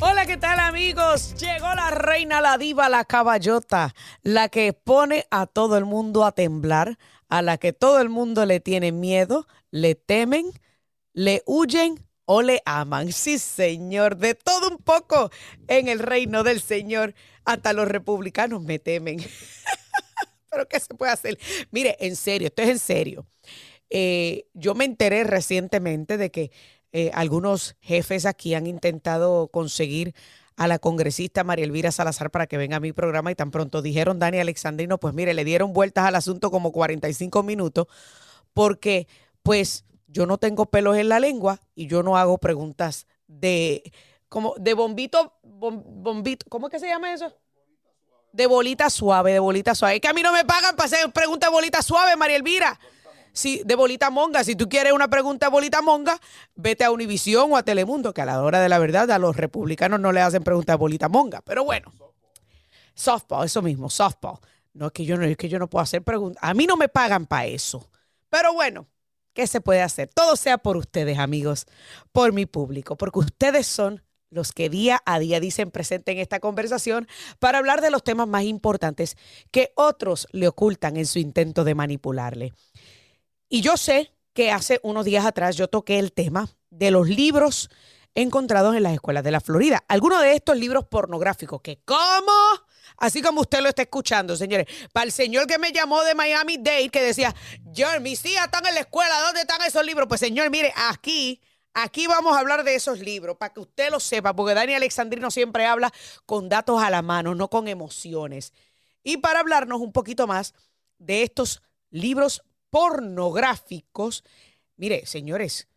Hola, ¿qué tal amigos? Llegó la reina, la diva, la caballota, la que pone a todo el mundo a temblar, a la que todo el mundo le tiene miedo, le temen, le huyen o le aman. Sí, señor, de todo un poco en el reino del Señor. Hasta los republicanos me temen. Pero ¿qué se puede hacer? Mire, en serio, esto es en serio. Eh, yo me enteré recientemente de que eh, algunos jefes aquí han intentado conseguir a la congresista María Elvira Salazar para que venga a mi programa y tan pronto dijeron Dani Alexandrino, pues mire, le dieron vueltas al asunto como 45 minutos porque pues yo no tengo pelos en la lengua y yo no hago preguntas de como de bombito, bombito, ¿cómo es que se llama eso? De bolita suave, de bolita suave. Es que a mí no me pagan para hacer preguntas de bolita suave, María Elvira si, de bolita monga. Si tú quieres una pregunta de bolita monga, vete a Univisión o a Telemundo, que a la hora de la verdad a los republicanos no le hacen preguntas de bolita monga. Pero bueno, softball, eso mismo, softball. No es que yo no, es que yo no puedo hacer preguntas. A mí no me pagan para eso. Pero bueno, ¿qué se puede hacer? Todo sea por ustedes, amigos, por mi público, porque ustedes son los que día a día dicen presente en esta conversación para hablar de los temas más importantes que otros le ocultan en su intento de manipularle. Y yo sé que hace unos días atrás yo toqué el tema de los libros encontrados en las escuelas de la Florida. Algunos de estos libros pornográficos, que ¿cómo? Así como usted lo está escuchando, señores. Para el señor que me llamó de Miami Dade, que decía, yo, mis hijas están en la escuela, ¿dónde están esos libros? Pues señor, mire, aquí, aquí vamos a hablar de esos libros, para que usted lo sepa, porque Dani Alexandrino siempre habla con datos a la mano, no con emociones. Y para hablarnos un poquito más de estos libros pornográficos. Mire, señores,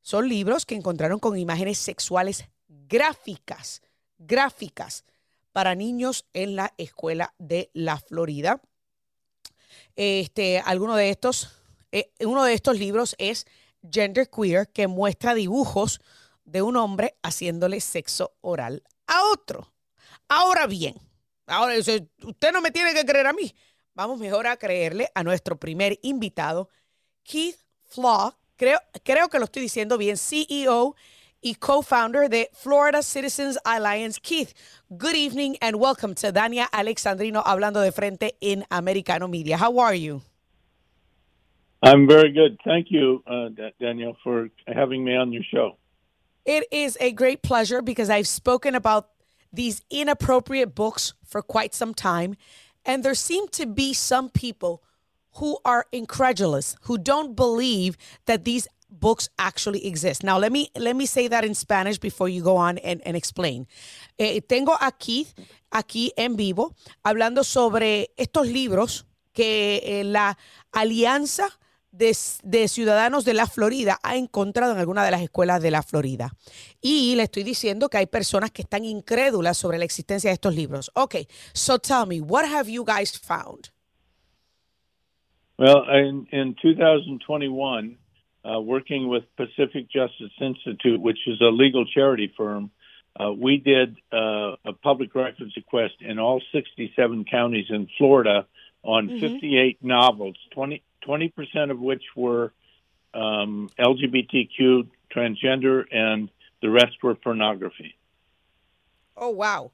son libros que encontraron con imágenes sexuales gráficas, gráficas para niños en la escuela de la Florida. Este, alguno de estos, eh, uno de estos libros es Gender Queer, que muestra dibujos de un hombre haciéndole sexo oral a otro. Ahora bien, ahora usted no me tiene que creer a mí. Vamos mejor a creerle a nuestro primer invitado, Keith Flaw. Creo, creo que lo estoy diciendo bien, CEO y co-founder de Florida Citizens Alliance. Keith, good evening and welcome to Dania Alexandrino hablando de frente in Americano Media. How are you? I'm very good. Thank you, uh, Daniel, for having me on your show. It is a great pleasure because I've spoken about these inappropriate books for quite some time. And there seem to be some people who are incredulous, who don't believe that these books actually exist. Now, let me let me say that in Spanish before you go on and, and explain. Eh, tengo aquí, aquí en vivo hablando sobre estos libros que eh, la Alianza de, ciudadanos de la Florida ha encontrado en alguna de las escuelas de la Florida. Y le estoy diciendo que hay personas que están incrédulas sobre la existencia de estos libros. Okay, so tell me, what have you guys found? Well, in, in 2021, uh, working with Pacific Justice Institute, which is a legal charity firm, uh, we did uh, a public records request in all 67 counties in Florida on mm-hmm. 58 novels, 20, 20% of which were um, LGBTQ, transgender, and the rest were pornography. Oh, wow.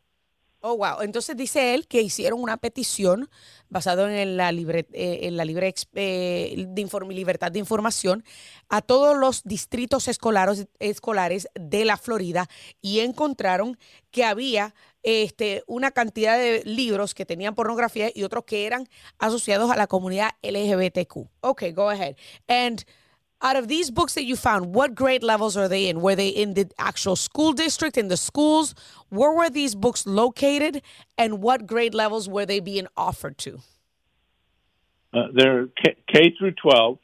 Oh, wow. Entonces dice él que hicieron una petición basada en la, libre, eh, la libre eh, de libertad de información a todos los distritos escolares, escolares de la Florida y encontraron que había este, una cantidad de libros que tenían pornografía y otros que eran asociados a la comunidad LGBTQ. Okay, go ahead. And out of these books that you found, what grade levels are they in? Were they in the actual school district, in the schools? Where were these books located, and what grade levels were they being offered to? Uh, they're K, K, through 12,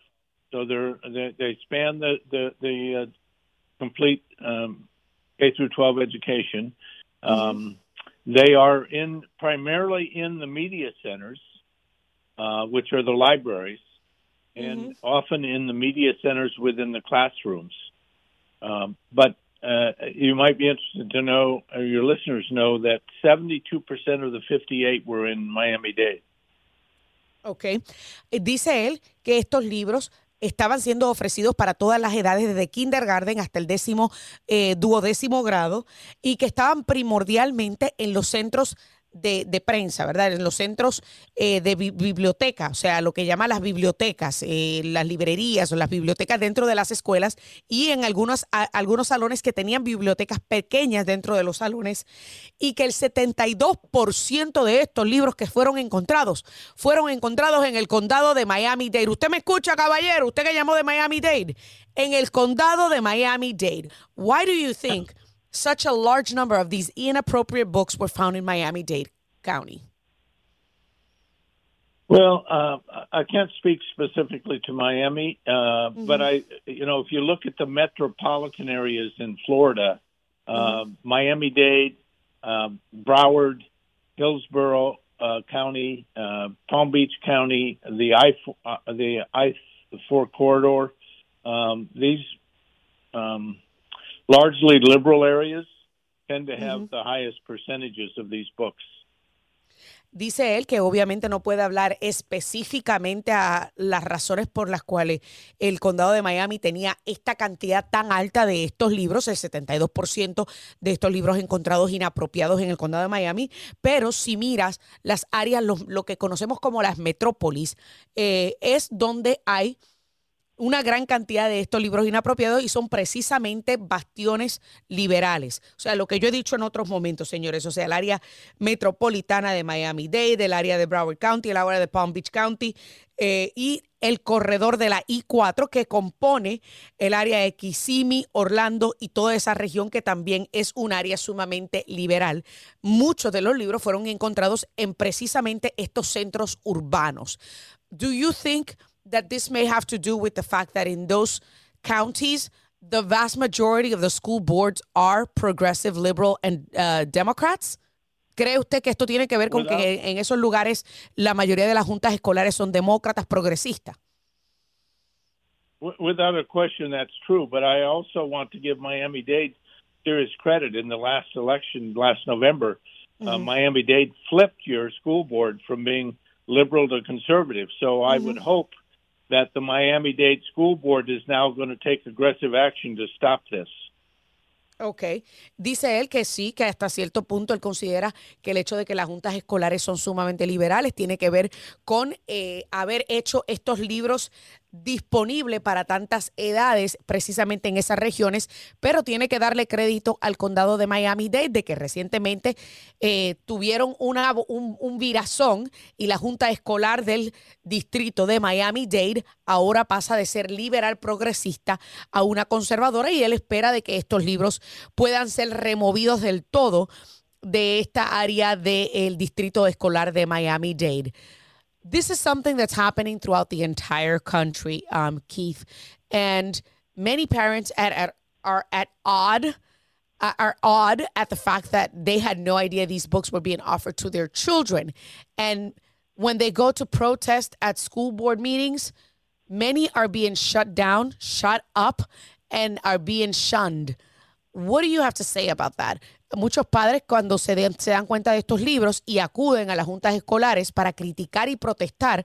so they're, they, they span the the, the uh, complete um, K through 12 education. Um, they are in primarily in the media centers, uh, which are the libraries, and mm-hmm. often in the media centers within the classrooms. Um, but uh, you might be interested to know, or your listeners know, that 72% of the 58 were in Miami Dade. Ok. Dice él que estos libros estaban siendo ofrecidos para todas las edades, desde kindergarten hasta el décimo, eh, duodécimo grado, y que estaban primordialmente en los centros de, prensa, ¿verdad? En los centros eh, de biblioteca, o sea, lo que llaman las bibliotecas, eh, las librerías o las bibliotecas dentro de las escuelas y en algunos, algunos salones que tenían bibliotecas pequeñas dentro de los salones y que el 72% de estos libros que fueron encontrados fueron encontrados en el condado de Miami-Dade. ¿Usted me escucha, caballero? ¿Usted que llamó de Miami-Dade? En el condado de Miami-Dade. Why do you think such a large number of these inappropriate books were found in Miami Dade County? Well, uh, I can't speak specifically to Miami, uh, mm-hmm. but I, you know, if you look at the metropolitan areas in Florida, uh, mm-hmm. Miami Dade, um, Broward, Hillsborough uh, County, uh, Palm Beach County, the I uh, the I four corridor, um, these um, largely liberal areas tend to have the highest percentages of these books. Dice él que obviamente no puede hablar específicamente a las razones por las cuales el condado de Miami tenía esta cantidad tan alta de estos libros, el 72% de estos libros encontrados inapropiados en el condado de Miami, pero si miras las áreas, lo, que conocemos como las metrópolis, eh, es donde hay una gran cantidad de estos libros inapropiados y son precisamente bastiones liberales. O sea, lo que yo he dicho en otros momentos, señores, o sea, el área metropolitana de Miami-Dade, el área de Broward County, el área de Palm Beach County eh, y el corredor de la I-4 que compone el área de Kissimmee, Orlando y toda esa región que también es un área sumamente liberal. Muchos de los libros fueron encontrados en precisamente estos centros urbanos. Do you think that this may have to do with the fact that in those counties, the vast majority of the school boards are progressive, liberal, and uh, Democrats? ¿Cree usted que esto tiene que ver con without, que en esos lugares la mayoría de las juntas escolares son demócratas progresistas? Without a question, that's true. But I also want to give Miami Dade serious credit. In the last election last November, uh, mm-hmm. uh, Miami Dade flipped your school board from being liberal to conservative. So mm-hmm. I would mm-hmm. hope that the Miami Dade School Board is now going to take aggressive action to stop this. Ok, dice él que sí, que hasta cierto punto él considera que el hecho de que las juntas escolares son sumamente liberales tiene que ver con eh, haber hecho estos libros disponible para tantas edades precisamente en esas regiones, pero tiene que darle crédito al condado de Miami-Dade de que recientemente eh, tuvieron una, un, un, virazón y la Junta Escolar del Distrito de Miami-Dade ahora pasa de ser liberal progresista a una conservadora y él espera de que estos libros puedan ser removidos del todo de esta área del Distrito Escolar de Miami-Dade. This is something that's happening throughout the entire country, um, Keith, and many parents at, at are at odd uh, are odd at the fact that they had no idea these books were being offered to their children, and when they go to protest at school board meetings, many are being shut down, shut up, and are being shunned. What do you have to say about that? Muchos padres cuando se, den, se dan cuenta de estos libros y acuden a las juntas escolares para criticar y protestar,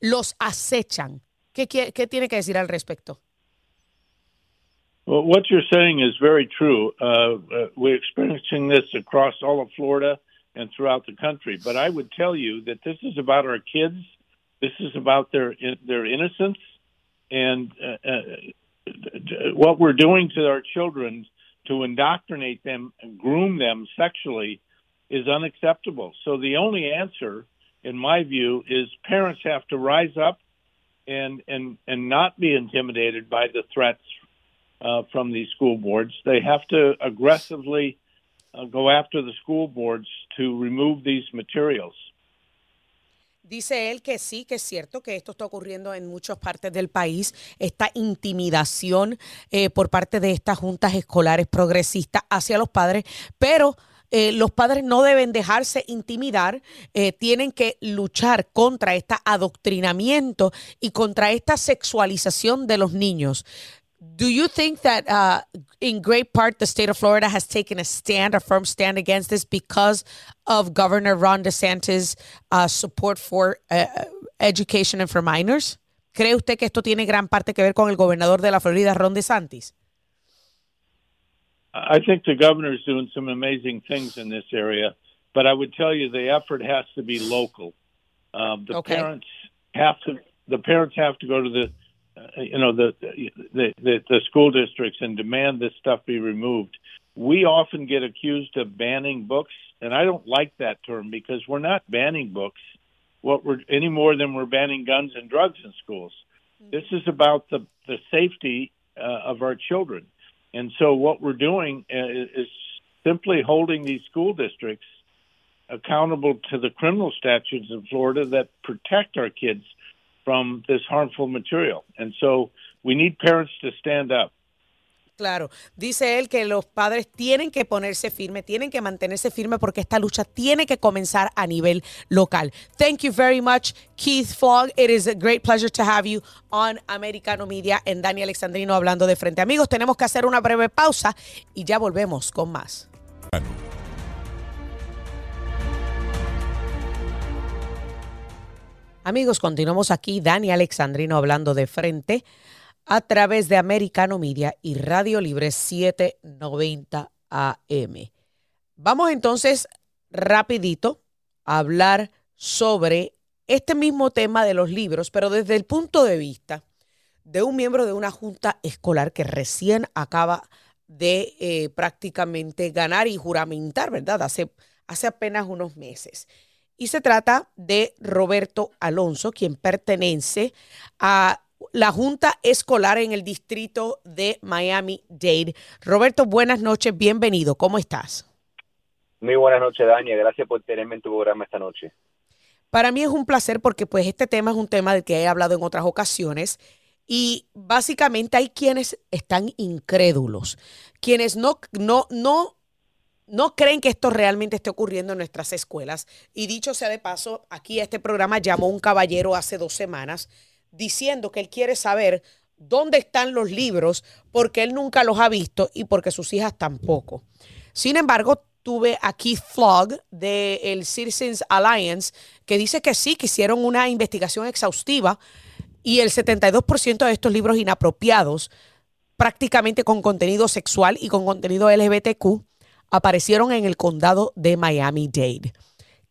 los acechan. ¿Qué, qué, qué tiene que decir al respecto? Well, what you're saying is very true. Uh, uh, we're experiencing this across all of Florida and throughout the country. But I would tell you that this is about our kids. This is about their their innocence and uh, uh, what we're doing to our children to indoctrinate them and groom them sexually is unacceptable. So the only answer, in my view, is parents have to rise up and and and not be intimidated by the threats uh, from these school boards. They have to aggressively uh, go after the school boards to remove these materials. Dice él que sí, que es cierto que esto está ocurriendo en muchas partes del país, esta intimidación eh, por parte de estas juntas escolares progresistas hacia los padres, pero eh, los padres no deben dejarse intimidar, eh, tienen que luchar contra este adoctrinamiento y contra esta sexualización de los niños. Do you think that uh, in great part the state of Florida has taken a stand, a firm stand against this because of Governor Ron DeSantis' uh, support for uh, education and for minors? ¿Cree usted que esto tiene gran parte que ver con el gobernador de la Florida, Ron DeSantis? I think the governor is doing some amazing things in this area, but I would tell you the effort has to be local. Um, the Okay. parents have to. The parents have to go to the, you know, the, the the the school districts and demand this stuff be removed. We often get accused of banning books, and I don't like that term because we're not banning books. What we're any more than we're banning guns and drugs in schools. This is about the the safety uh, of our children. And so what we're doing uh, is simply holding these school districts accountable to the criminal statutes in Florida that protect our kids from this harmful material. And so we need parents to stand up. Claro, dice él que los padres tienen que ponerse firme, tienen que mantenerse firme porque esta lucha tiene que comenzar a nivel local. Thank you very much, Keith Fogg. It is a great pleasure to have you on Americano Media en Dani Alexandrino hablando de frente. Amigos, tenemos que hacer una breve pausa y ya volvemos con más. Amigos, continuamos aquí, Dani Alexandrino hablando de frente a través de Americano Media y Radio Libre 790 AM. Vamos entonces rapidito a hablar sobre este mismo tema de los libros, pero desde el punto de vista de un miembro de una junta escolar que recién acaba de eh, prácticamente ganar y juramentar, ¿verdad? Hace, hace apenas unos meses. Y se trata de Roberto Alonso, quien pertenece a la Junta Escolar en el distrito de Miami-Dade. Roberto, buenas noches, bienvenido. ¿Cómo estás? Muy buenas noches, Dania. Gracias por tenerme en tu programa esta noche. Para mí es un placer porque pues este tema es un tema del que he hablado en otras ocasiones y básicamente hay quienes están incrédulos, quienes no, no, no, no creen que esto realmente esté ocurriendo en nuestras escuelas. Y dicho sea de paso, aquí a este programa llamó un caballero hace dos semanas diciendo que él quiere saber dónde están los libros porque él nunca los ha visto y porque sus hijas tampoco. Sin embargo, tuve a Keith Flog del Citizens Alliance que dice que sí, que hicieron una investigación exhaustiva y el 72% de estos libros inapropiados, prácticamente con contenido sexual y con contenido LGBTQ, aparecieron en el condado de Miami-Dade.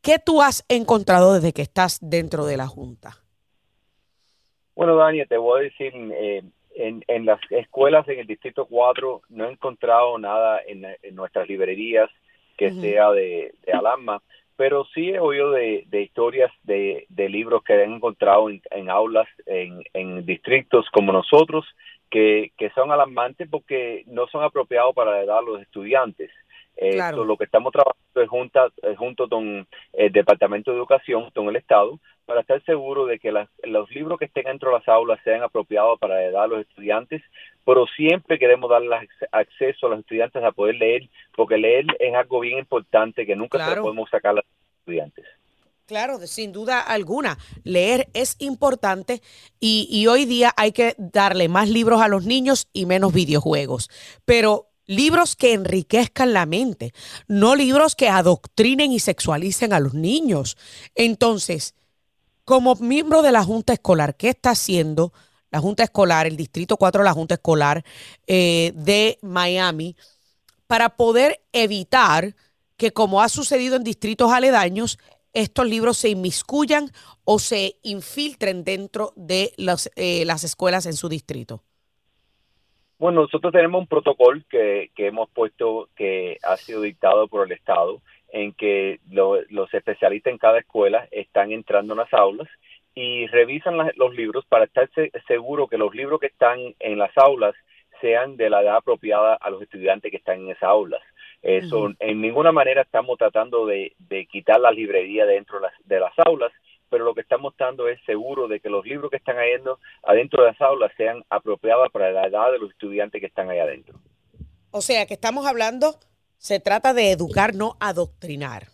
¿Qué tú has encontrado desde que estás dentro de la Junta? Bueno, Dania, te voy a decir, eh, en, en, las escuelas en el Distrito 4 no he encontrado nada en, en nuestras librerías que uh -huh. sea de, de, alarma, pero sí he oído de, de historias de, de, libros que han encontrado en, en aulas, en, en, distritos como nosotros, que, que, son alarmantes porque no son apropiados para la edad a los estudiantes. Eh, Claro. so, lo que estamos trabajando es eh, junto con el Departamento de Educación, con el Estado, para estar seguro de que las- los libros que estén dentro de las aulas sean apropiados para la edad de los estudiantes, pero siempre queremos ac- acceso a los estudiantes a poder leer, porque leer es algo bien importante que nunca se Claro. lo podemos sacar a los estudiantes. Claro, sin duda alguna. Leer es importante y, y hoy día hay que darle más libros a los niños y menos videojuegos. Pero libros que enriquezcan la mente, no libros que adoctrinen y sexualicen a los niños. Entonces, como miembro de la Junta Escolar, ¿qué está haciendo la Junta Escolar, el Distrito 4 de la Junta Escolar eh, de Miami, para poder evitar que, como ha sucedido en distritos aledaños, estos libros se inmiscuyan o se infiltren dentro de las, eh, las escuelas en su distrito? Bueno, nosotros tenemos un protocolo que, que hemos puesto que ha sido dictado por el Estado en que lo- los especialistas en cada escuela están entrando en las aulas y revisan las- los libros para estar se- seguro que los libros que están en las aulas sean de la edad apropiada a los estudiantes que están en esas aulas. Eso, en ninguna manera estamos tratando de, de quitar la librería dentro de las, de las aulas, pero lo que estamos dando es seguro de que los libros que están adentro, adentro de las aulas sean apropiados para la edad de los estudiantes que están ahí adentro. O sea, que estamos hablando, se trata de educar, no adoctrinar.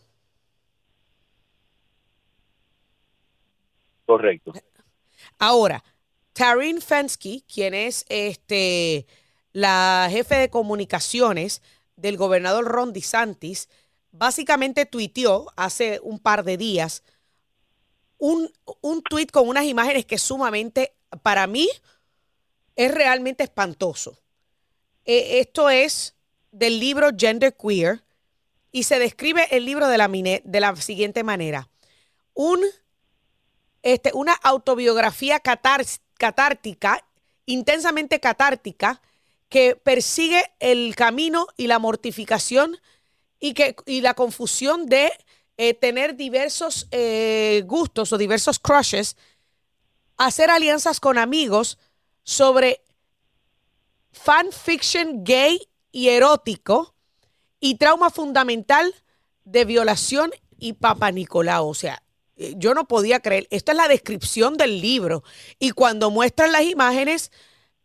Correcto. Ahora, Taryn Fensky, quien es este, la jefe de comunicaciones del gobernador Ron DeSantis, básicamente tuiteó hace un par de días un, un tuit con unas imágenes que sumamente para mí es realmente espantoso. Eh, esto es del libro Gender Queer y se describe el libro de la, de la siguiente manera. Un, este, una autobiografía catártica, intensamente catártica, que persigue el camino y la mortificación y, que, y la confusión de eh, tener diversos eh, gustos o diversos crushes, hacer alianzas con amigos sobre fanfiction gay y erótico y trauma fundamental de violación y Papa Nicolau. O sea, eh, yo no podía creer. Esto es la descripción del libro. Y cuando muestran las imágenes,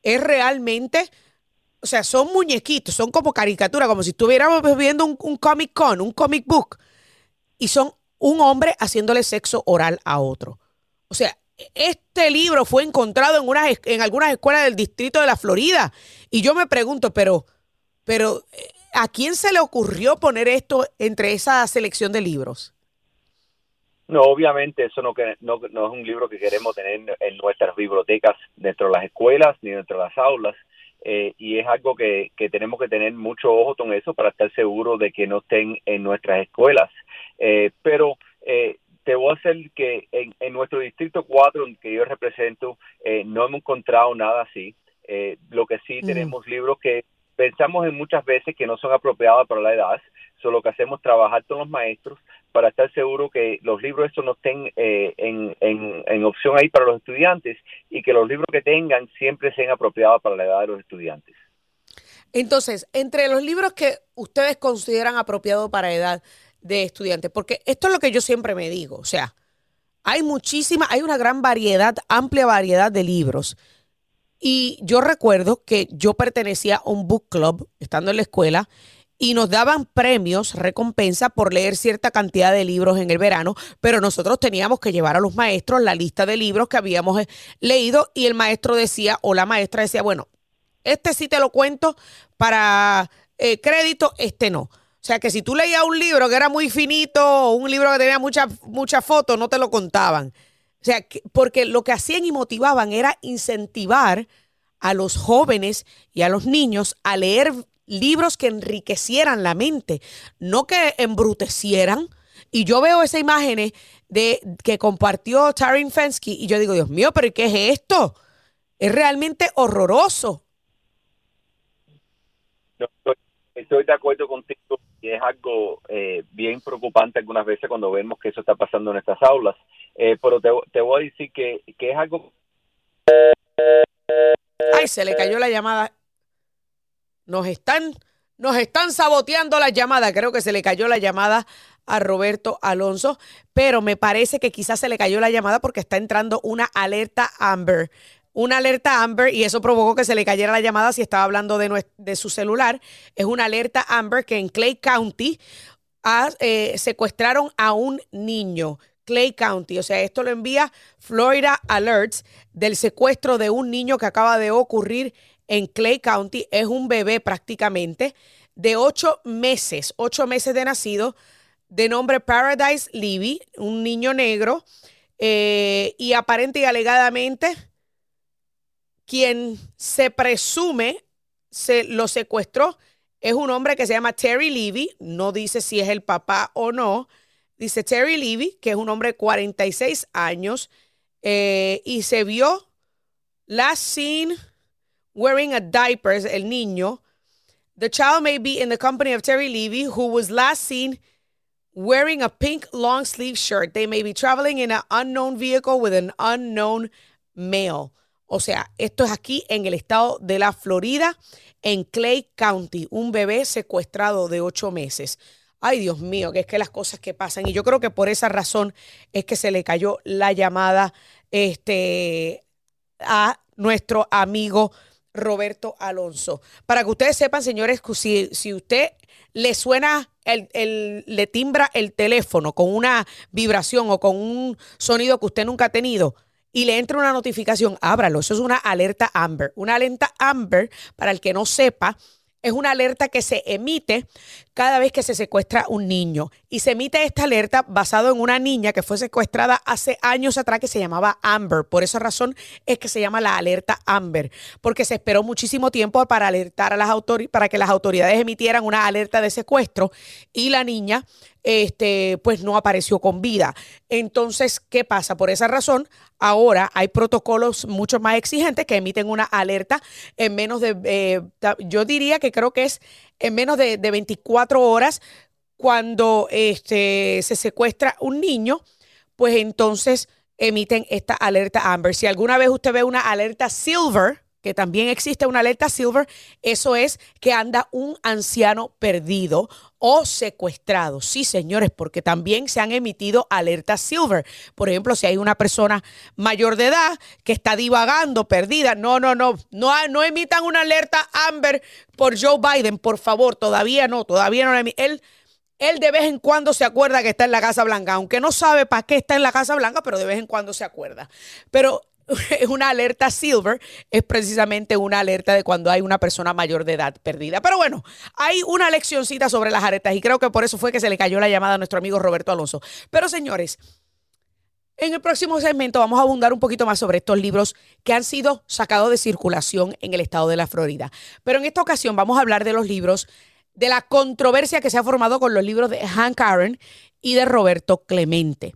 es realmente, o sea, son muñequitos, son como caricaturas, como si estuviéramos viendo un Comic Con, un comic book y son un hombre haciéndole sexo oral a otro. O sea, este libro fue encontrado en, unas, en algunas escuelas del distrito de la Florida. Y yo me pregunto, pero, pero, ¿a quién se le ocurrió poner esto entre esa selección de libros? No, obviamente eso no, no, no es un libro que queremos tener en nuestras bibliotecas, dentro de las escuelas ni dentro de las aulas. Eh, y es algo que, que, tenemos que tener mucho ojo con eso para estar seguros de que no estén en nuestras escuelas. Eh, pero eh, te voy a hacer que en, en, nuestro distrito 4 que yo represento eh, no hemos encontrado nada así. Eh, lo que sí tenemos libros que pensamos en muchas veces que no son apropiados para la edad, solo lo que hacemos trabajar con los maestros para estar seguro que los libros estos no estén eh, en, en, en, opción ahí para los estudiantes y que los libros que tengan siempre sean apropiados para la edad de los estudiantes. Entonces, entre los libros que ustedes consideran apropiados para edad, de estudiantes, porque esto es lo que yo siempre me digo, o sea, hay muchísima, hay una gran variedad, amplia variedad de libros. Y yo recuerdo que yo pertenecía a un book club estando en la escuela y nos daban premios, recompensa por leer cierta cantidad de libros en el verano, pero nosotros teníamos que llevar a los maestros la lista de libros que habíamos eh, leído y el maestro decía o la maestra decía, bueno, este sí te lo cuento para eh, crédito, este no. O sea que si tú leías un libro que era muy finito o un libro que tenía muchas muchas fotos, no te lo contaban. O sea, porque lo que hacían y motivaban era incentivar a los jóvenes y a los niños a leer libros que enriquecieran la mente, no que embrutecieran. Y yo veo esa imagen de que compartió Tarin Fensky y yo digo, Dios mío, pero ¿qué es esto? Es realmente horroroso. Estoy de acuerdo contigo y es algo eh, bien preocupante algunas veces cuando vemos que eso está pasando en estas aulas. Eh, pero te, voy a decir que, que es algo... Ay, se le cayó la llamada. Nos están, nos están saboteando la llamada. Creo que se le cayó la llamada a Roberto Alonso, pero me parece que quizás se le cayó la llamada porque está entrando una alerta Amber una alerta Amber y eso provocó que se le cayera la llamada si estaba hablando de, su celular. Es una alerta Amber que en Clay County eh, secuestraron a un niño. Clay County, o sea, esto lo envía Florida Alerts del secuestro de un niño que acaba de ocurrir en Clay County. Es un bebé prácticamente de ocho meses, ocho meses de nacido, de nombre Paradise Levy, un niño negro, eh, y aparente y alegadamente quien se presume se lo secuestró es un hombre que se llama Terry Levy, no dice si es el papá o no, dice Terry Levy, que es un hombre de 46 años, eh, y se vio last seen wearing a diaper, el niño. The child may be in the company of Terry Levy, who was last seen wearing a pink long sleeve shirt. They may be traveling in an unknown vehicle with an unknown male. O sea, esto es aquí en el estado de la Florida, en Clay County, un bebé secuestrado de ocho meses. Ay, Dios mío, que es que las cosas que pasan. Y yo creo que por esa razón es que se le cayó la llamada este, a nuestro amigo Roberto Alonso. Para que ustedes sepan, señores, si, si usted le suena, el, le timbra el teléfono con una vibración o con un sonido que usted nunca ha tenido, y le entra una notificación, ábralo. Eso es una alerta Amber. Una alerta Amber, para el que no sepa, es una alerta que se emite cada vez que se secuestra un niño. Y se emite esta alerta basado en una niña que fue secuestrada hace años atrás que se llamaba Amber. Por esa razón es que se llama la alerta Amber, porque se esperó muchísimo tiempo para alertar a las autoridades, para que las autoridades emitieran una alerta de secuestro y la niña este, pues no apareció con vida. Entonces, ¿qué pasa? Por esa razón, ahora hay protocolos mucho más exigentes que emiten una alerta en menos de, eh, yo diría que creo que es en menos de, 24 horas cuando este, se secuestra un niño, pues entonces emiten esta alerta Amber. Si alguna vez usted ve una alerta Silver, que también existe una alerta silver, eso es que anda un anciano perdido o secuestrado. Sí, señores, porque también se han emitido alertas silver. Por ejemplo, si hay una persona mayor de edad que está divagando, perdida, no, no, no, no, no emitan una alerta amber por Joe Biden, por favor, todavía no, todavía no. Él, él de vez en cuando se acuerda que está en la Casa Blanca, aunque no sabe para qué está en la Casa Blanca, pero de vez en cuando se acuerda. Pero es una alerta silver, es precisamente una alerta de cuando hay una persona mayor de edad perdida. Pero bueno, hay una leccioncita sobre las alertas y creo que por eso fue que se le cayó la llamada a nuestro amigo Roberto Alonso. Pero señores, en el próximo segmento vamos a abundar un poquito más sobre estos libros que han sido sacados de circulación en el estado de la Florida. Pero en esta ocasión vamos a hablar de los libros, de la controversia que se ha formado con los libros de Hank Aaron y de Roberto Clemente,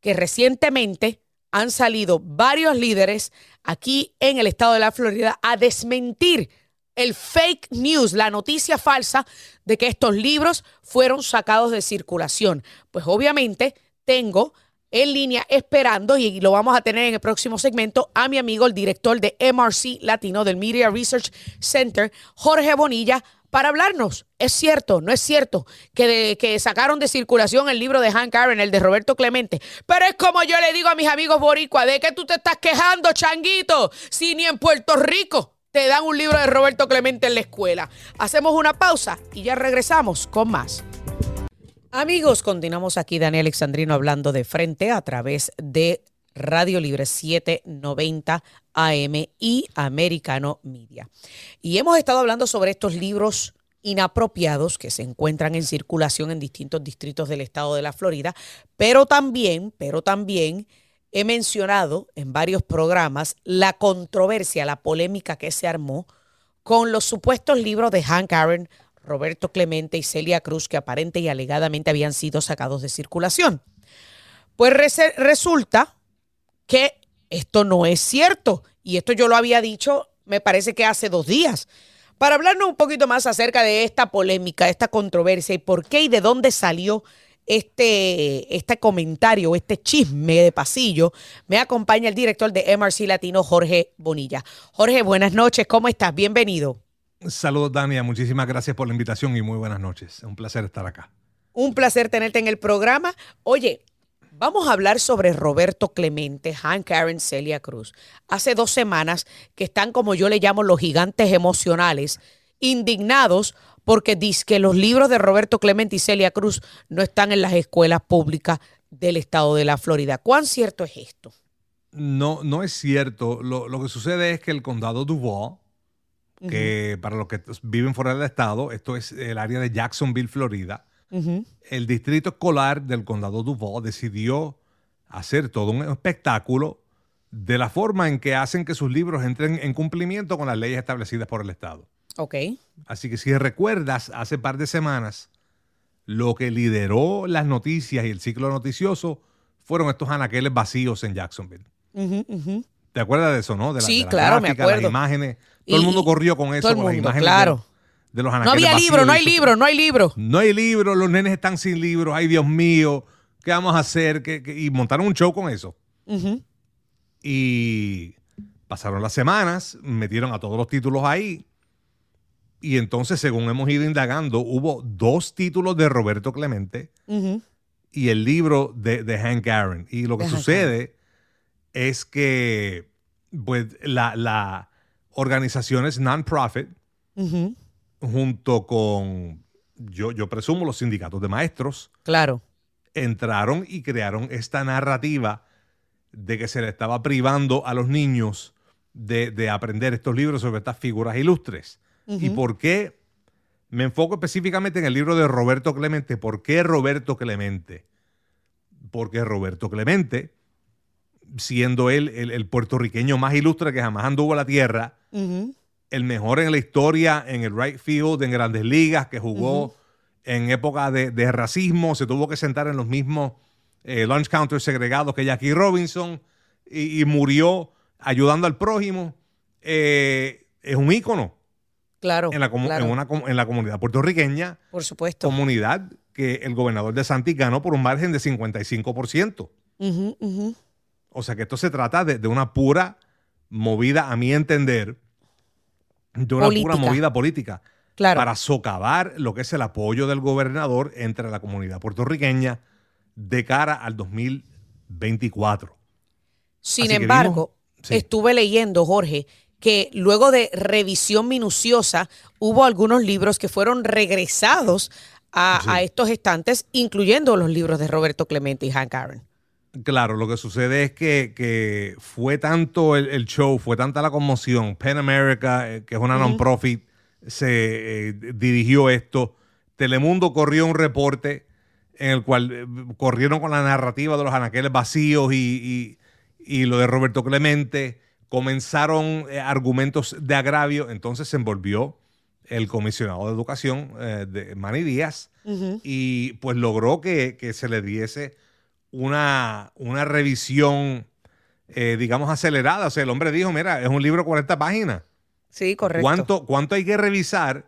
que recientemente han salido varios líderes aquí en el estado de la Florida a desmentir el fake news, la noticia falsa de que estos libros fueron sacados de circulación. Pues obviamente tengo en línea esperando y lo vamos a tener en el próximo segmento a mi amigo el director de MRC Latino del Media Research Center, Jorge Bonilla, para hablarnos. Es cierto, no es cierto que, que sacaron de circulación el libro de Hank Aaron, el de Roberto Clemente. Pero es como yo le digo a mis amigos boricuas, ¿de qué tú te estás quejando, changuito? Si ni en Puerto Rico te dan un libro de Roberto Clemente en la escuela. Hacemos una pausa y ya regresamos con más. Amigos, continuamos aquí Daniel Alexandrino hablando de frente a través de Radio Libre 790 AM y Americano Media. Y hemos estado hablando sobre estos libros inapropiados que se encuentran en circulación en distintos distritos del estado de la Florida, pero también, pero también he mencionado en varios programas la controversia, la polémica que se armó con los supuestos libros de Hank Aaron, Roberto Clemente y Celia Cruz que aparente y alegadamente habían sido sacados de circulación. Pues resulta que esto no es cierto. Y esto yo lo había dicho, me parece que hace dos días. Para hablarnos un poquito más acerca de esta polémica, esta controversia y por qué y de dónde salió este, este comentario, este chisme de pasillo, me acompaña el director de MRC Latino, Jorge Bonilla. Jorge, buenas noches, ¿cómo estás? Bienvenido. Saludos, Dania. Muchísimas gracias por la invitación y muy buenas noches. Es un placer estar acá. Un placer tenerte en el programa. Oye, Vamos a hablar sobre Roberto Clemente, Hank Aaron, Celia Cruz. Hace dos semanas que están, como yo le llamo, los gigantes emocionales, indignados porque dice que los libros de Roberto Clemente y Celia Cruz no están en las escuelas públicas del estado de la Florida. ¿Cuán cierto es esto? No, no es cierto. Lo, que sucede es que el condado Duval, que para los que viven fuera del estado, esto es el área de Jacksonville, Florida, el distrito escolar del condado Duval decidió hacer todo un espectáculo de la forma en que hacen que sus libros entren en cumplimiento con las leyes establecidas por el Estado. Ok. Así que si recuerdas, hace par de semanas, lo que lideró las noticias y el ciclo noticioso fueron estos anaqueles vacíos en Jacksonville. ¿Te acuerdas de eso, no? De la, sí, claro, me acuerdo. Las imágenes. Todo el mundo corrió con eso, con las imágenes. Claro de los No había libro, no hay libro, no hay libro. No hay libro, los nenes están sin libros, ay Dios mío, ¿qué vamos a hacer? Y montaron un show con eso. Y pasaron las semanas, metieron a todos los títulos ahí. Y entonces, según hemos ido indagando, hubo dos títulos de Roberto Clemente y el libro de, de, Hank Aaron. Y lo que sucede es que pues, la, la organizaciones non-profit junto con, yo, yo presumo, los sindicatos de maestros. Claro. Entraron y crearon esta narrativa de que se le estaba privando a los niños de, aprender estos libros sobre estas figuras ilustres. ¿Y por qué Me enfoco específicamente en el libro de Roberto Clemente. ¿Por qué Roberto Clemente? Porque Roberto Clemente, siendo él el, puertorriqueño más ilustre que jamás anduvo a la tierra, el mejor en la historia, en el right field, en grandes ligas, que jugó en época de, racismo, se tuvo que sentar en los mismos eh, lunch counters segregados que Jackie Robinson y, murió ayudando al prójimo. Eh, es un ícono. Claro en, la, En, la comunidad puertorriqueña. Por supuesto. Comunidad que el gobernador de Santi ganó por un margen de 55%. O sea que esto se trata de, una pura movida, a mi entender, de una pura movida política. Claro. Para socavar lo que es el apoyo del gobernador entre la comunidad puertorriqueña de cara al 2024. Sin embargo, estuve leyendo, Jorge, que luego de revisión minuciosa hubo algunos libros que fueron regresados a, estos estantes, incluyendo los libros de Roberto Clemente y Hank Aaron. Claro, lo que sucede es que, fue tanto el, show, fue tanta la conmoción. Pen America, eh, que es una non-profit, se eh, dirigió esto. Telemundo corrió un reporte en el cual eh, corrieron con la narrativa de los anaqueles vacíos y, y lo de Roberto Clemente comenzaron argumentos de agravio, entonces se envolvió el comisionado de educación de Manny Díaz y pues logró que, se le diese una, una revisión, eh, digamos, acelerada. O sea, el hombre dijo, mira, es un libro de 40 páginas. Sí, correcto. ¿Cuánto, cuánto hay que revisar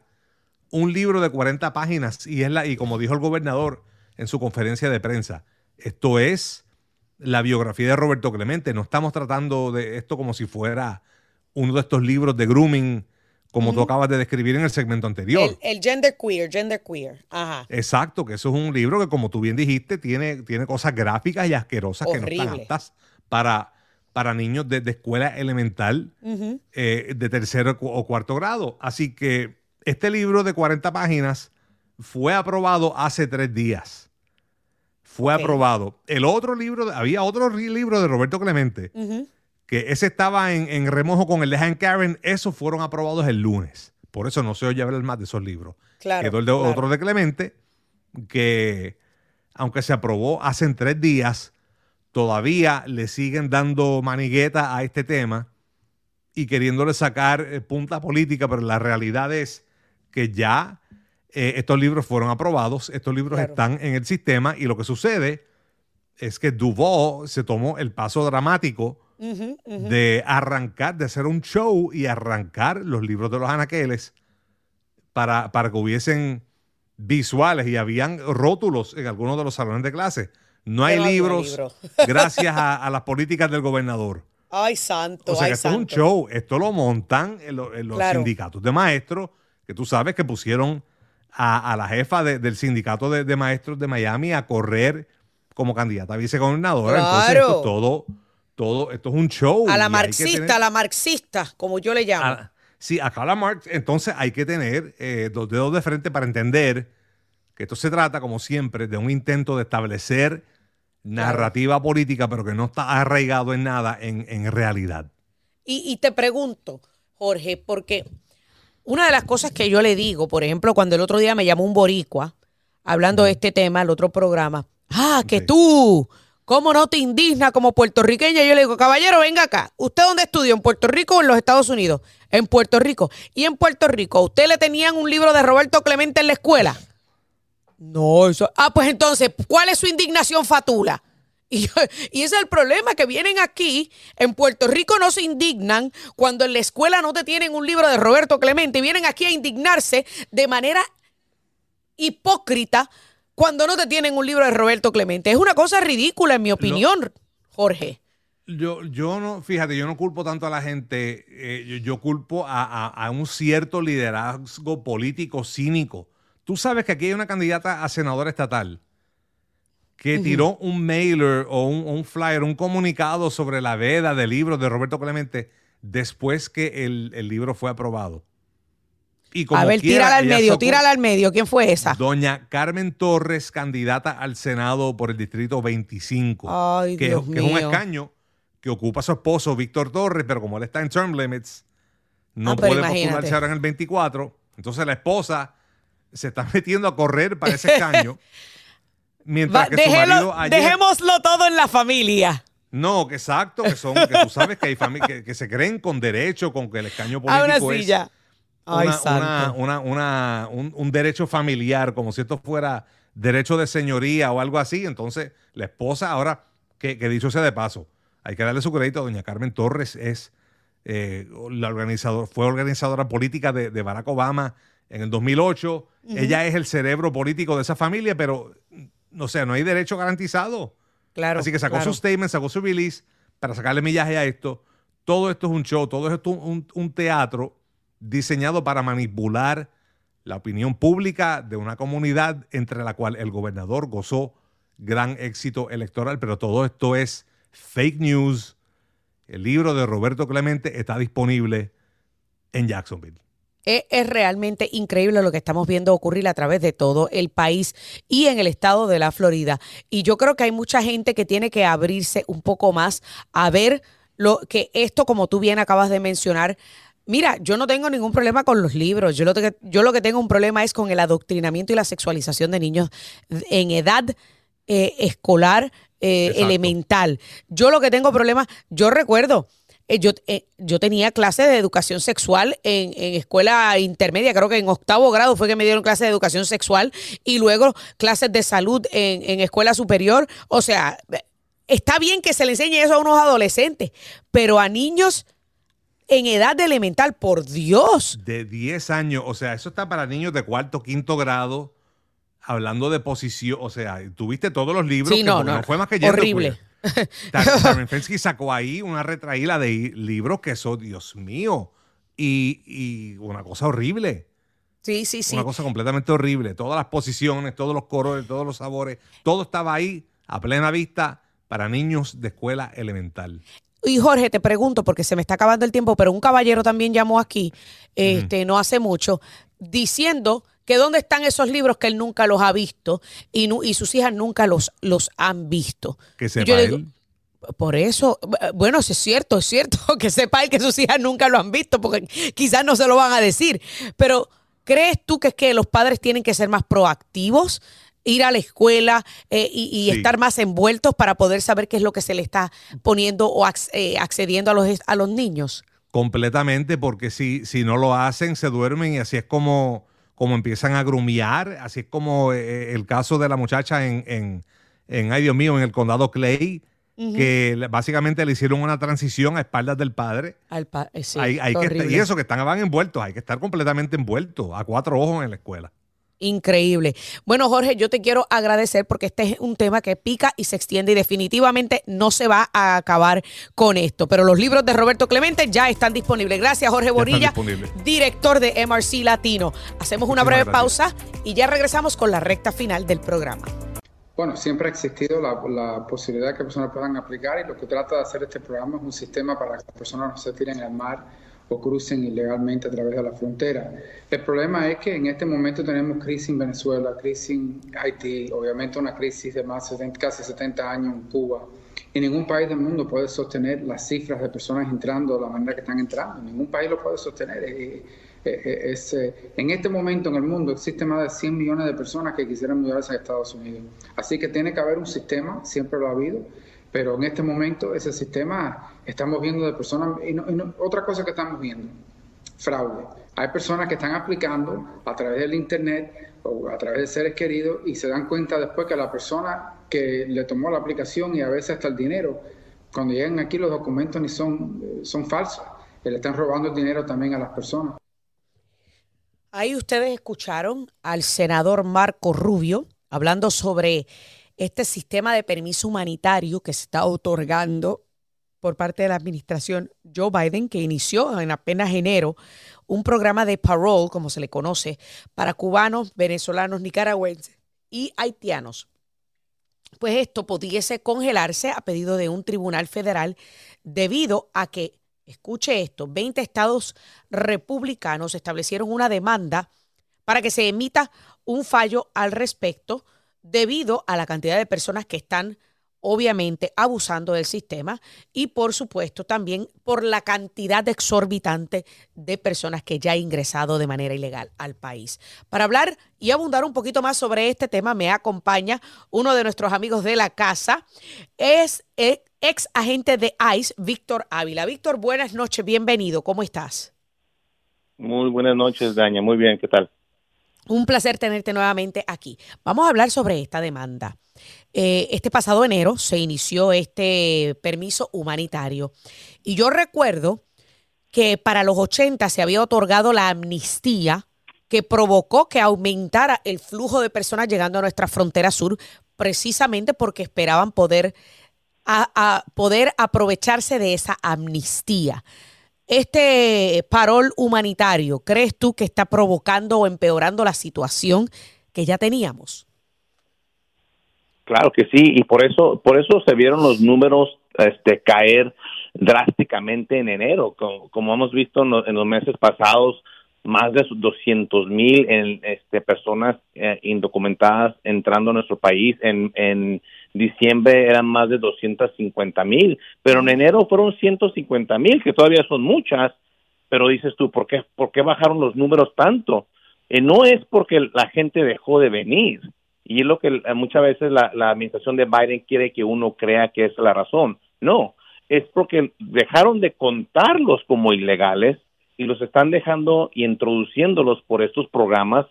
un libro de 40 páginas? Y, es la, y como dijo el gobernador en su conferencia de prensa, esto es la biografía de Roberto Clemente. No estamos tratando de esto como si fuera uno de estos libros de grooming, como tú acabas de describir en el segmento anterior. El, gender queer, gender queer. Ajá. Exacto, que eso es un libro que, como tú bien dijiste, tiene, tiene cosas gráficas y asquerosas que no están aptas para, para niños de, escuela elemental eh, de tercero o cuarto grado. Así que este libro de 40 páginas fue aprobado hace tres días fue aprobado. El otro libro, había otro libro de Roberto Clemente, que ese estaba en, remojo con el de Hank Karen, esos fueron aprobados el lunes. Por eso no se oye hablar más de esos libros. Claro, Quedó el de, otro de Clemente, que aunque se aprobó hace tres días, todavía le siguen dando manigueta a este tema y queriéndole sacar eh, punta política, pero la realidad es que ya eh, estos libros fueron aprobados, estos libros están en el sistema y lo que sucede es que Duvall se tomó el paso dramático de arrancar, de hacer un show y arrancar los libros de los anaqueles para, para que hubiesen visuales y habían rótulos en algunos de los salones de clase. No hay libros gracias a, las políticas del gobernador. Ay, santo. O sea, que esto es un show. Esto lo montan en, los sindicatos de maestros, que tú sabes que pusieron a, la jefa del sindicato de, maestros de Miami a correr como candidata a vicegobernadora. Entonces, esto todo, todo, esto es un show. A la marxista, a la marxista, como yo le llamo. sí, acá la Marx. Entonces hay que tener eh, dos dedos de frente para entender que esto se trata, como siempre, de un intento de establecer narrativa política, pero que no está arraigado en nada en, realidad. Y, y te pregunto, Jorge, porque una de las cosas que yo le digo, por ejemplo, cuando el otro día me llamó un boricua hablando de este tema, el otro programa, ah, que tú, ¿cómo no te indigna como puertorriqueña? Yo le digo, caballero, venga acá. ¿Usted dónde estudió? ¿En Puerto Rico o en los Estados Unidos? En Puerto Rico. ¿Y en Puerto Rico? ¿Usted le tenían un libro de Roberto Clemente en la escuela? No, eso. Ah, pues entonces, ¿cuál es su indignación fatula? Y, ese es el problema, que vienen aquí, en Puerto Rico no se indignan cuando en la escuela no te tienen un libro de Roberto Clemente y vienen aquí a indignarse de manera hipócrita cuando no te tienen un libro de Roberto Clemente. Es una cosa ridícula, en mi opinión, Jorge. Yo, yo no, fíjate, yo no culpo tanto a la gente, eh, yo, culpo a un cierto liderazgo político cínico. Tú sabes que aquí hay una candidata a senadora estatal que tiró un mailer o un, flyer, un comunicado sobre la veda del libro de Roberto Clemente después que el, libro fue aprobado. Y como a ver, tírala al medio, tírala al medio. ¿Quién fue esa? Doña Carmen Torres, candidata al Senado por el Distrito 25. Ay, que, Dios que es un escaño que ocupa su esposo, Víctor Torres, pero como él está en term limits, no ah, puede postularse ahora en el 24. Entonces la esposa se está metiendo a correr para ese escaño. mientras que su marido ayer, dejémoslo todo en la familia. No, que exacto, que son, que tú sabes que hay familias que, se creen con derecho, con que el escaño político es una, una, un, derecho familiar, como si esto fuera derecho de señoría o algo así. Entonces, la esposa, ahora, que, dicho sea de paso, hay que darle su crédito, doña Carmen Torres es eh, la organizadora, fue organizadora política de, Barack Obama en el 2008. Ella es el cerebro político de esa familia, pero, no sé, no hay derecho garantizado. Claro. Así que sacó su statement, sacó su release para sacarle millaje a esto. Todo esto es un show, todo esto es un, un teatro diseñado para manipular la opinión pública de una comunidad entre la cual el gobernador gozó gran éxito electoral, pero todo esto es fake news. El libro de Roberto Clemente está disponible en Jacksonville. Es, realmente increíble lo que estamos viendo ocurrir a través de todo el país y en el estado de la Florida. Y yo creo que hay mucha gente que tiene que abrirse un poco más a ver lo que esto, como tú bien acabas de mencionar, Mira, yo no tengo ningún problema con los libros. Yo lo, que, yo lo que tengo un problema es con el adoctrinamiento y la sexualización de niños en edad eh, escolar eh, elemental. Yo lo que tengo problema, yo recuerdo, eh, yo, yo tenía clases de educación sexual en, escuela intermedia, creo que en octavo grado fue que me dieron clases de educación sexual y luego clases de salud en, en escuela superior. O sea, está bien que se le enseñe eso a unos adolescentes, pero a niños en edad de elemental, por Dios. De 10 años, o sea, eso está para niños de cuarto, quinto grado, hablando de posición, o sea, tuviste todos los libros, sí, no, no, fue más que Horrible. Carmen Fensky sacó ahí una retraída de libros que son, Dios mío, y, y una cosa horrible. Sí, sí, sí. Una cosa completamente horrible. Todas las posiciones, todos los colores, todos los sabores, todo estaba ahí a plena vista para niños de escuela elemental. Y Jorge, te pregunto, porque se me está acabando el tiempo, pero un caballero también llamó aquí, este, no hace mucho, diciendo que dónde están esos libros que él nunca los ha visto y, y sus hijas nunca los, los han visto. Que sepa él. Por eso, bueno, es cierto, es cierto, que sepa él que sus hijas nunca lo han visto, porque quizás no se lo van a decir. Pero, ¿crees tú que es que los padres tienen que ser más proactivos? Ir a la escuela eh, y, estar más envueltos para poder saber qué es lo que se le está poniendo o eh, accediendo a los, a los niños? Completamente, porque si, si no lo hacen, se duermen y así es como, como empiezan a grumiar, así es como eh, el caso de la muchacha en, en, en, ay Dios mío, en el condado Clay, que básicamente le hicieron una transición a espaldas del padre. Al sí, y eso, que están van envueltos, hay que estar completamente envueltos, a cuatro ojos en la escuela. Increíble. Bueno, Jorge, yo te quiero agradecer porque este es un tema que pica y se extiende y definitivamente no se va a acabar con esto. Pero los libros de Roberto Clemente ya están disponibles. Gracias, Jorge Bonilla, director de MRC Latino. Hacemos una breve pausa y ya regresamos con la recta final del programa. Bueno, siempre ha existido la, la posibilidad de que personas puedan aplicar y lo que trata de hacer este programa es un sistema para que las personas no se tiren al mar o crucen ilegalmente a través de la frontera. El problema es que en este momento tenemos crisis en Venezuela, crisis en Haití, obviamente una crisis de más de casi 70 años en Cuba. Y ningún país del mundo puede sostener las cifras de personas entrando de la manera que están entrando. Ningún país lo puede sostener. Eh, eh, en este momento en el mundo existen más de 100 millones de personas que quisieran mudarse a Estados Unidos. Así que tiene que haber un sistema, siempre lo ha habido, pero en este momento ese sistema estamos viendo de personas, y, otra cosa que estamos viendo, fraude. Hay personas que están aplicando a través del Internet o a través de seres queridos y se dan cuenta después que la persona que le tomó la aplicación y a veces hasta el dinero, cuando llegan aquí los documentos ni son, eh, son falsos, le están robando el dinero también a las personas. Ahí ustedes escucharon al senador Marco Rubio hablando sobre este sistema de permiso humanitario que se está otorgando por parte de la administración Joe Biden, que inició en apenas enero un programa de parole, como se le conoce, para cubanos, venezolanos, nicaragüenses y haitianos. Pues esto pudiese congelarse a pedido de un tribunal federal debido a que, escuche esto, 20 estados republicanos establecieron una demanda para que se emita un fallo al respecto debido a la cantidad de personas que están obviamente abusando del sistema y por supuesto también por la cantidad exorbitante de personas que ya han ingresado de manera ilegal al país. Para hablar y abundar un poquito más sobre este tema me acompaña uno de nuestros amigos de la casa, es ex agente de ICE, Víctor Ávila. Víctor, buenas noches, bienvenido, ¿cómo estás? Muy buenas noches, Daña, muy bien, ¿qué tal? Un placer tenerte nuevamente aquí. Vamos a hablar sobre esta demanda. Eh, este pasado enero se inició este permiso humanitario y yo recuerdo que para los 80 se había otorgado la amnistía que provocó que aumentara el flujo de personas llegando a nuestra frontera sur, precisamente porque esperaban poder, poder aprovecharse de esa amnistía. Este parol humanitario, ¿crees tú que está provocando o empeorando la situación que ya teníamos? Claro que sí, y por eso, por eso se vieron los números este, caer drásticamente en enero, como, hemos visto en los, meses pasados, más de 200 mil este, personas eh, indocumentadas entrando a nuestro país. En, en diciembre eran más de 250 mil, pero en enero fueron 150 mil, que todavía son muchas, pero dices tú, ¿por qué, por qué bajaron los números tanto? Eh, no es porque la gente dejó de venir, y es lo que muchas veces la, administración de Biden quiere que uno crea que es la razón. No, es porque dejaron de contarlos como ilegales y los están dejando y introduciéndolos por estos programas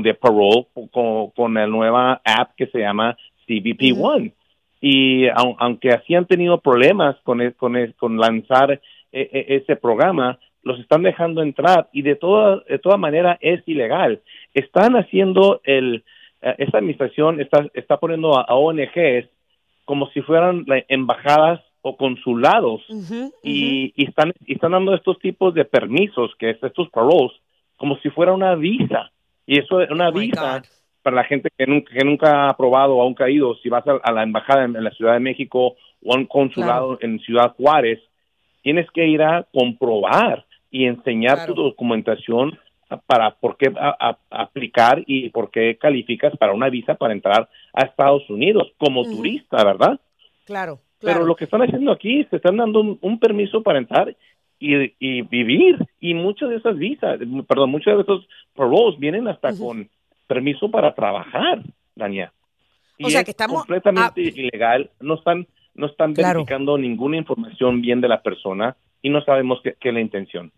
de parole con la nueva app que se llama CBP One. Y aunque así han tenido problemas con, e, con, e, con lanzar e, ese programa, los están dejando entrar y de toda, de toda manera es ilegal. Están haciendo el, eh, esta administración está, está poniendo a, ONGs como si fueran embajadas o consulados Y, están, y están dando estos tipos de permisos, que es estos paroles, como si fuera una visa. Y eso es una oh visa para la gente que nunca, que nunca ha probado o aún caído, si vas a, la embajada en, la Ciudad de México o a un consulado en Ciudad Juárez, tienes que ir a comprobar y enseñar tu documentación para por qué aplicar y por qué calificas para una visa para entrar a Estados Unidos como turista, ¿verdad? Claro, Pero lo que están haciendo aquí, se están dando un, permiso para entrar y, vivir. Y muchas de esas visas, perdón, muchos de esos paroles vienen hasta con permiso para trabajar, Dania. o sea que estamos completamente ilegal, no están no están verificando ninguna información bien de la persona y no sabemos qué, qué es la intención.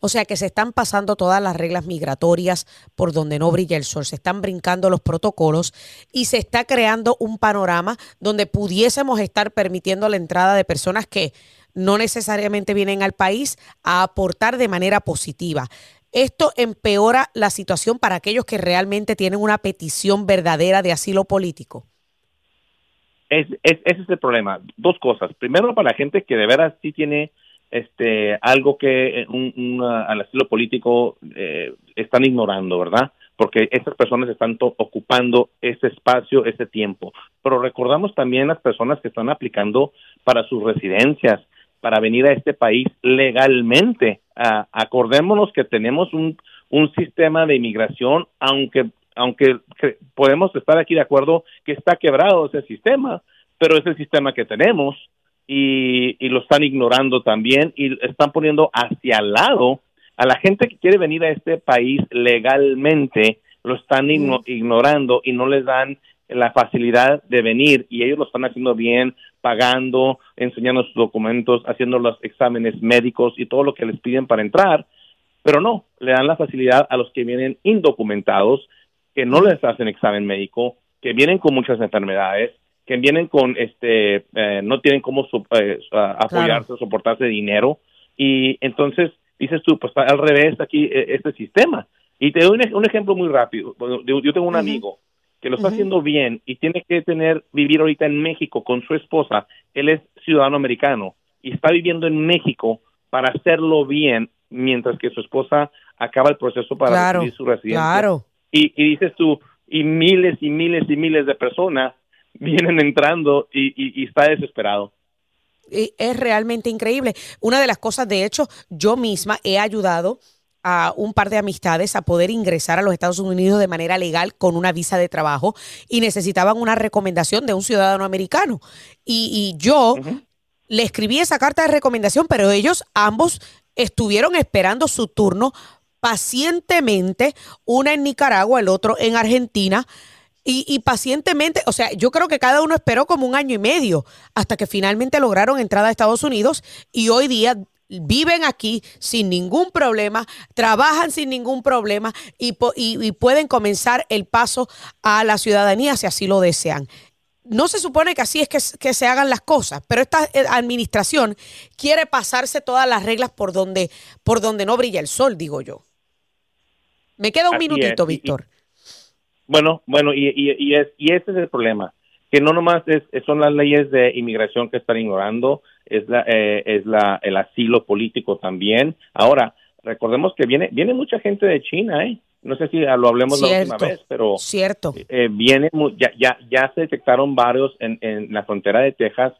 O sea que se están pasando todas las reglas migratorias por donde no brilla el sol, se están brincando los protocolos y se está creando un panorama donde pudiésemos estar permitiendo la entrada de personas que no necesariamente vienen al país a aportar de manera positiva. Esto empeora la situación para aquellos que realmente tienen una petición verdadera de asilo político. Es, ese es el problema. Dos cosas. Primero, para la gente que de veras sí tiene este algo que eh, un, al asilo político eh, están ignorando, ¿verdad? Porque estas personas están ocupando ese espacio, ese tiempo. Pero recordamos también las personas que están aplicando para sus residencias, para venir a este país legalmente. Ah, acordémonos que tenemos un, un sistema de inmigración, aunque aunque podemos estar aquí de acuerdo que está quebrado ese sistema, pero es el sistema que tenemos y, lo están ignorando también y están poniendo hacia al lado a la gente que quiere venir a este país legalmente, lo están ignorando y no les dan la facilidad de venir y ellos lo están haciendo bien, pagando, enseñando sus documentos, haciendo los exámenes médicos y todo lo que les piden para entrar, pero no, le dan la facilidad a los que vienen indocumentados, que no les hacen examen médico, que vienen con muchas enfermedades, que vienen con este eh, no tienen cómo eh, apoyarse o soportarse dinero. Y entonces dices tú pues al revés aquí e, este sistema. Y te doy un, ejemplo muy rápido. Yo, tengo un amigo que lo está haciendo bien y tiene que tener vivir ahorita en México con su esposa él es ciudadano americano y está viviendo en México para hacerlo bien mientras que su esposa acaba el proceso para recibir su residencia y, y dices tú y miles y miles y miles de personas vienen entrando y, está desesperado. Es realmente increíble. Una de las cosas, de hecho, yo misma he ayudado a un par de amistades a poder ingresar a los Estados Unidos de manera legal con una visa de trabajo y necesitaban una recomendación de un ciudadano americano. Y, yo le escribí esa carta de recomendación, pero ellos ambos estuvieron esperando su turno pacientemente, una en Nicaragua, el otro en Argentina. Y, y, pacientemente, o sea, yo creo que cada uno esperó como un año y medio hasta que finalmente lograron entrada a Estados Unidos y hoy día viven aquí sin ningún problema, trabajan sin ningún problema y, pueden comenzar el paso a la ciudadanía si así lo desean. No se supone que así es que, se hagan las cosas, pero esta eh, administración quiere pasarse todas las reglas por donde, por donde no brilla el sol, digo yo. Me queda un minutito, Víctor. bueno, bueno, y, y, es, y ese es el problema, que no nomás es, son las leyes de inmigración que están ignorando, es la, eh, es la, el asilo político también. Ahora, recordemos que viene, viene mucha gente de China, ¿eh? No sé si lo hablemos la última vez, pero cierto. Eh, viene, ya, ya, ya se detectaron varios en, en la frontera de Texas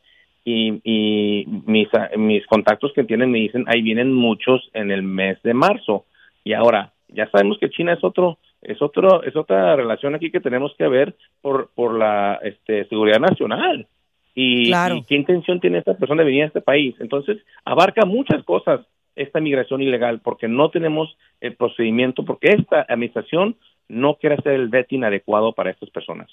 y, y mis, mis contactos que tienen me dicen, ahí vienen muchos en el mes de marzo. Y ahora, ya sabemos que China es otro, es otro, es otra relación aquí que tenemos que ver por, por la este, seguridad nacional. Y, qué intención tiene esta persona de venir a este país. Entonces, abarca muchas cosas esta migración ilegal porque no tenemos el procedimiento, porque esta administración no quiere hacer el vetting adecuado para estas personas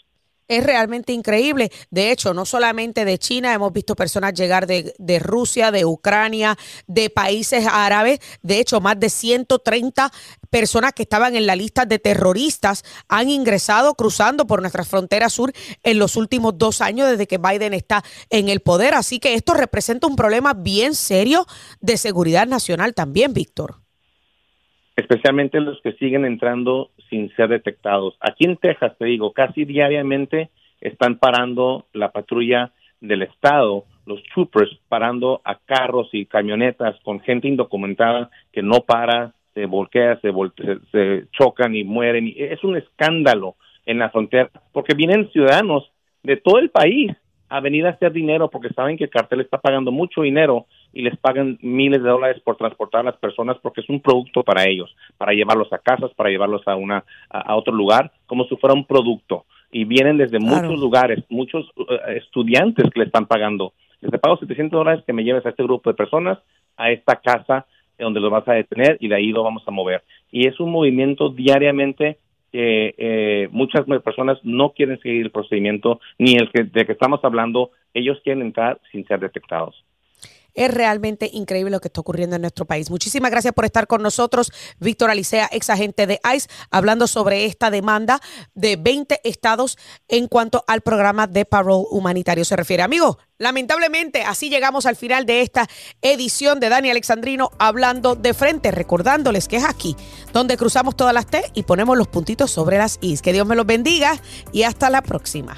es realmente increíble. De hecho, no solamente de China, hemos visto personas llegar de, de, Rusia, de Ucrania, de países árabes. De hecho, más de 130 personas que estaban en la lista de terroristas han ingresado cruzando por nuestra frontera sur en los últimos dos años desde que Biden está en el poder. Así que esto representa un problema bien serio de seguridad nacional también, Víctor especialmente los que siguen entrando sin ser detectados. Aquí en Texas, te digo, casi diariamente están parando la patrulla del Estado, los troopers, parando a carros y camionetas con gente indocumentada que no para, se volquea, se, se, chocan y mueren. Es un escándalo en la frontera, porque vienen ciudadanos de todo el país a venir a hacer dinero porque saben que el cartel está pagando mucho dinero y les pagan miles de dólares por transportar a las personas porque es un producto para ellos, para llevarlos a casas, para llevarlos a una a, otro lugar, como si fuera un producto. Y vienen desde muchos lugares, muchos eh, estudiantes que le están pagando. Les pago 700 dólares que me lleves a este grupo de personas, a esta casa donde lo vas a detener y de ahí lo vamos a mover. Y es un movimiento diariamente que eh, muchas personas no quieren seguir el procedimiento ni el que, de que estamos hablando, ellos quieren entrar sin ser detectados. Es realmente increíble lo que está ocurriendo en nuestro país. Muchísimas gracias por estar con nosotros, Víctor Alicea, ex agente de ICE, hablando sobre esta demanda de 20 estados en cuanto al programa de parole humanitario se refiere. Amigos, lamentablemente así llegamos al final de esta edición de Dani Alexandrino hablando de frente, recordándoles que es aquí donde cruzamos todas las T y ponemos los puntitos sobre las Is. Que Dios me los bendiga y hasta la próxima.